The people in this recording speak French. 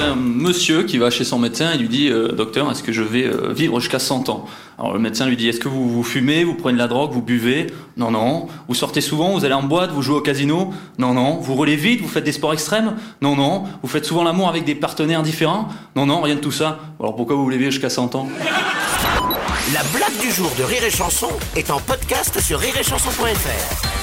Un monsieur qui va chez son médecin et lui dit euh, Docteur, est-ce que je vais euh, vivre jusqu'à 100 ans? Alors le médecin lui dit Est-ce que vous, vous fumez, vous prenez de la drogue, vous buvez? Non, non. Vous sortez souvent, vous allez en boîte, vous jouez au casino? Non, non. Vous roulez vite, vous faites des sports extrêmes? Non, non. Vous faites souvent l'amour avec des partenaires différents? Non, non, rien de tout ça. Alors pourquoi vous voulez vivre jusqu'à 100 ans? La blague du jour de Rire et Chanson est en podcast sur rireetchanson.fr.